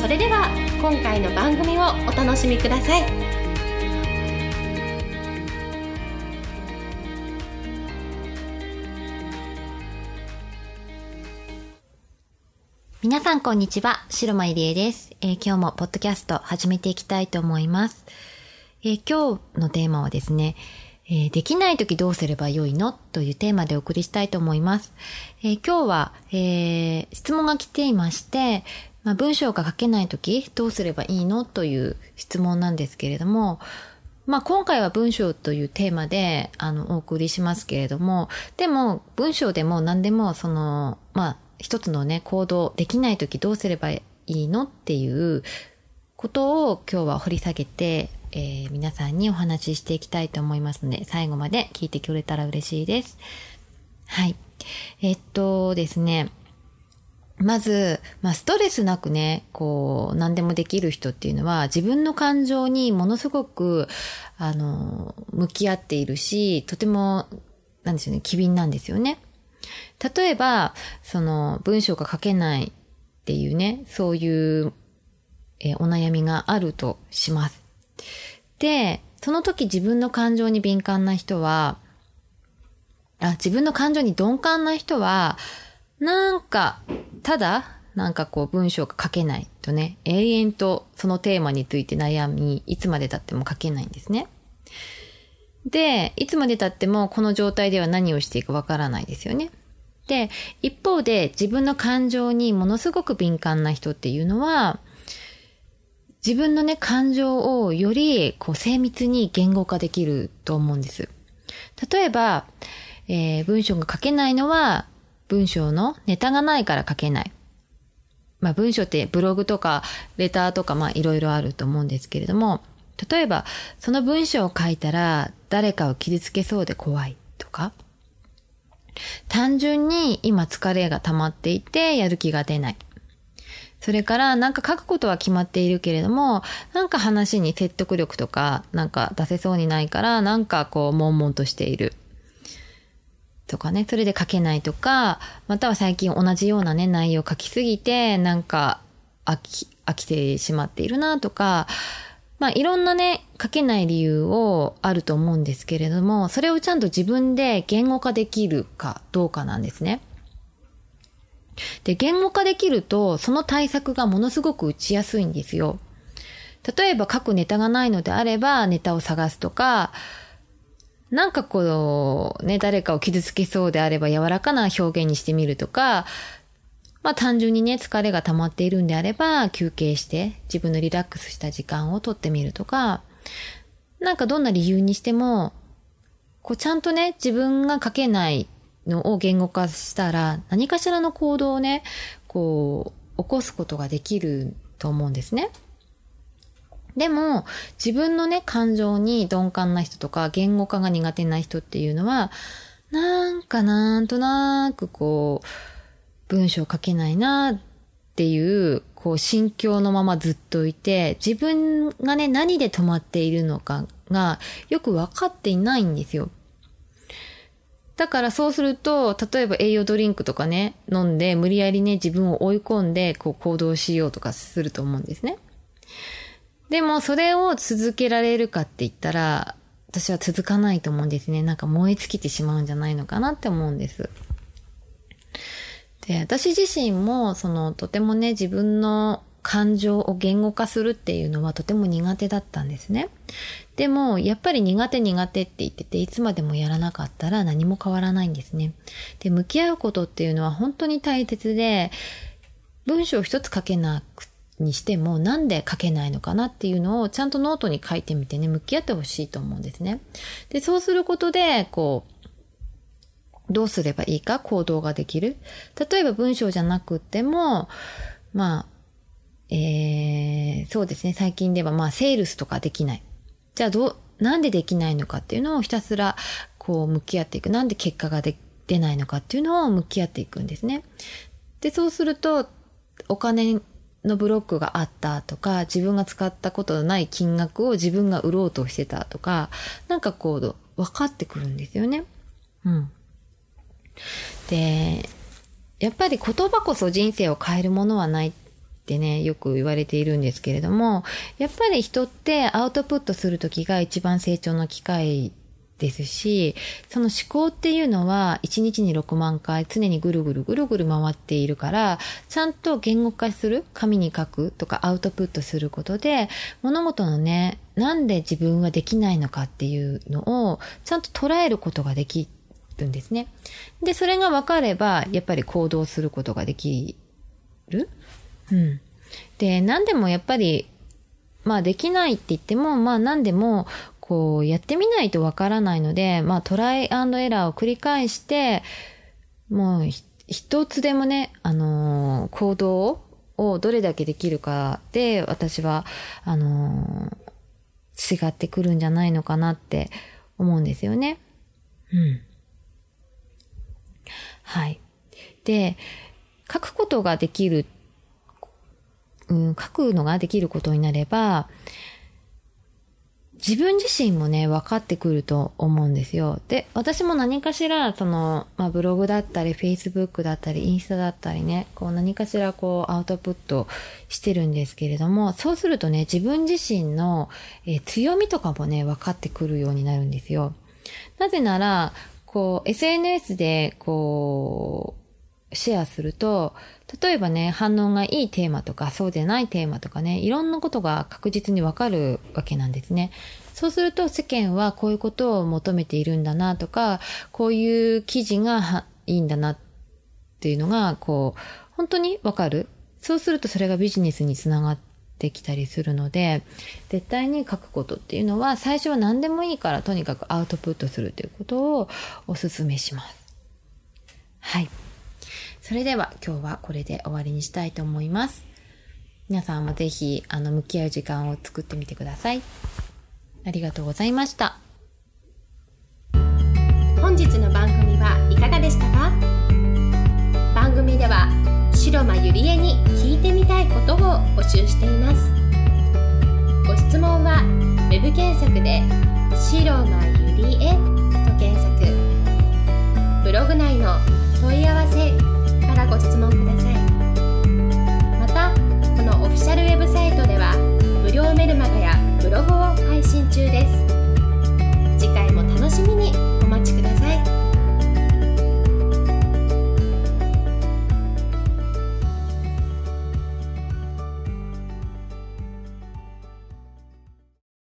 それでは今回の番組をお楽しみください皆さんこんにちは、白間入江です、えー、今日もポッドキャスト始めていきたいと思います。えー、今日のテーマはですね、え、できない時どうすればよいの？というテーマでお送りしたいと思います。えー、今日は、えー、質問が来ていまして、まあ、文章が書けない時どうすればいいのという質問なんですけれども、まあ、今回は文章というテーマで、あの、お送りしますけれども、でも、文章でも何でも、その、まあ、一つのね、行動できない時どうすればいいのっていうことを今日は掘り下げて、えー、皆さんにお話ししていきたいと思いますので、最後まで聞いてくれたら嬉しいです。はい。えっとですね、まず、まあ、ストレスなくね、こう、何でもできる人っていうのは、自分の感情にものすごく、あの、向き合っているし、とても、なんですよね、機敏なんですよね。例えば、その、文章が書けないっていうね、そういう、えお悩みがあるとします。で、その時自分の感情に敏感な人は、あ、自分の感情に鈍感な人は、なんか、ただ、なんかこう文章が書けないとね、永遠とそのテーマについて悩み、いつまで経っても書けないんですね。で、いつまで経ってもこの状態では何をしていいかわからないですよね。で、一方で自分の感情にものすごく敏感な人っていうのは、自分のね、感情をよりこう精密に言語化できると思うんです。例えば、えー、文章が書けないのは文章のネタがないから書けない。まあ文章ってブログとかレターとかまあいろいろあると思うんですけれども、例えばその文章を書いたら誰かを傷つけそうで怖いとか、単純に今疲れが溜まっていてやる気が出ない。それからなんか書くことは決まっているけれども、なんか話に説得力とかなんか出せそうにないから、なんかこう悶々としている。とかね、それで書けないとか、または最近同じようなね、内容書きすぎて、なんか飽き、飽きてしまっているなとか、まあいろんなね、書けない理由をあると思うんですけれども、それをちゃんと自分で言語化できるかどうかなんですね。で、言語化できると、その対策がものすごく打ちやすいんですよ。例えば書くネタがないのであれば、ネタを探すとか、なんかこう、ね、誰かを傷つけそうであれば柔らかな表現にしてみるとか、まあ単純にね、疲れが溜まっているんであれば、休憩して自分のリラックスした時間をとってみるとか、なんかどんな理由にしても、こうちゃんとね、自分が書けないのを言語化したら、何かしらの行動をね、こう、起こすことができると思うんですね。でも、自分のね、感情に鈍感な人とか、言語化が苦手な人っていうのは、なんかなんとなくこう、文章書けないなっていう、こう、心境のままずっといて、自分がね、何で止まっているのかが、よく分かっていないんですよ。だからそうすると、例えば栄養ドリンクとかね、飲んで無理やりね、自分を追い込んで、こう行動しようとかすると思うんですね。でも、それを続けられるかって言ったら、私は続かないと思うんですね。なんか燃え尽きてしまうんじゃないのかなって思うんです。で、私自身も、その、とてもね、自分の感情を言語化するっていうのはとても苦手だったんですね。でも、やっぱり苦手苦手って言ってて、いつまでもやらなかったら何も変わらないんですね。で、向き合うことっていうのは本当に大切で、文章一つ書けなくにしても、なんで書けないのかなっていうのをちゃんとノートに書いてみてね、向き合ってほしいと思うんですね。で、そうすることで、こう、どうすればいいか行動ができる。例えば文章じゃなくても、まあ、えー、そうですね、最近ではまあセールスとかできない。じゃあどう、なんでできないのかっていうのをひたすらこう向き合っていく。なんで結果がで出ないのかっていうのを向き合っていくんですね。で、そうすると、お金のブロックがあったとか、自分が使ったことのない金額を自分が売ろうとしてたとか、なんかこう、分かってくるんですよね。うん。で、やっぱり言葉こそ人生を変えるものはないってね、よく言われているんですけれども、やっぱり人ってアウトプットするときが一番成長の機会ですし、その思考っていうのは1日に6万回常にぐるぐるぐるぐる回っているから、ちゃんと言語化する、紙に書くとかアウトプットすることで、物事のね、なんで自分はできないのかっていうのをちゃんと捉えることができるんですね。で、それが分かれば、やっぱり行動することができる。うん。で、何でもやっぱり、まあできないって言っても、まあ何でも、こう、やってみないとわからないので、まあ、トライアンドエラーを繰り返して、もう、一つでもね、あのー、行動をどれだけできるかで、私は、あのー、違ってくるんじゃないのかなって思うんですよね。うん。はい。で、書くことができる、うん、書くのができることになれば、自分自身もね、分かってくると思うんですよ。で、私も何かしら、その、まあ、ブログだったり、フェイスブックだったり、インスタだったりね、こう何かしらこうアウトプットしてるんですけれども、そうするとね、自分自身の、え、強みとかもね、分かってくるようになるんですよ。なぜなら、こう、SNS で、こう、シェアすると、例えばね、反応がいいテーマとか、そうでないテーマとかね、いろんなことが確実にわかるわけなんですね。そうすると世間はこういうことを求めているんだなとか、こういう記事がいいんだなっていうのが、こう、本当にわかる。そうするとそれがビジネスにつながってきたりするので、絶対に書くことっていうのは、最初は何でもいいからとにかくアウトプットするということをお勧めします。はい。それでは今日はこれで終わりにしたいと思います。皆さんもぜひ、あの、向き合う時間を作ってみてください。ありがとうございました。本日の番組はいかがでしたか？番組では白間ゆりえに聞いてみたいことを募集していますご質問は web 検索で「白間ゆりえ」と検索ブログ内の問い合わせからご質問ください。またこのオフィシャルウェブサイトでは無料メルマガ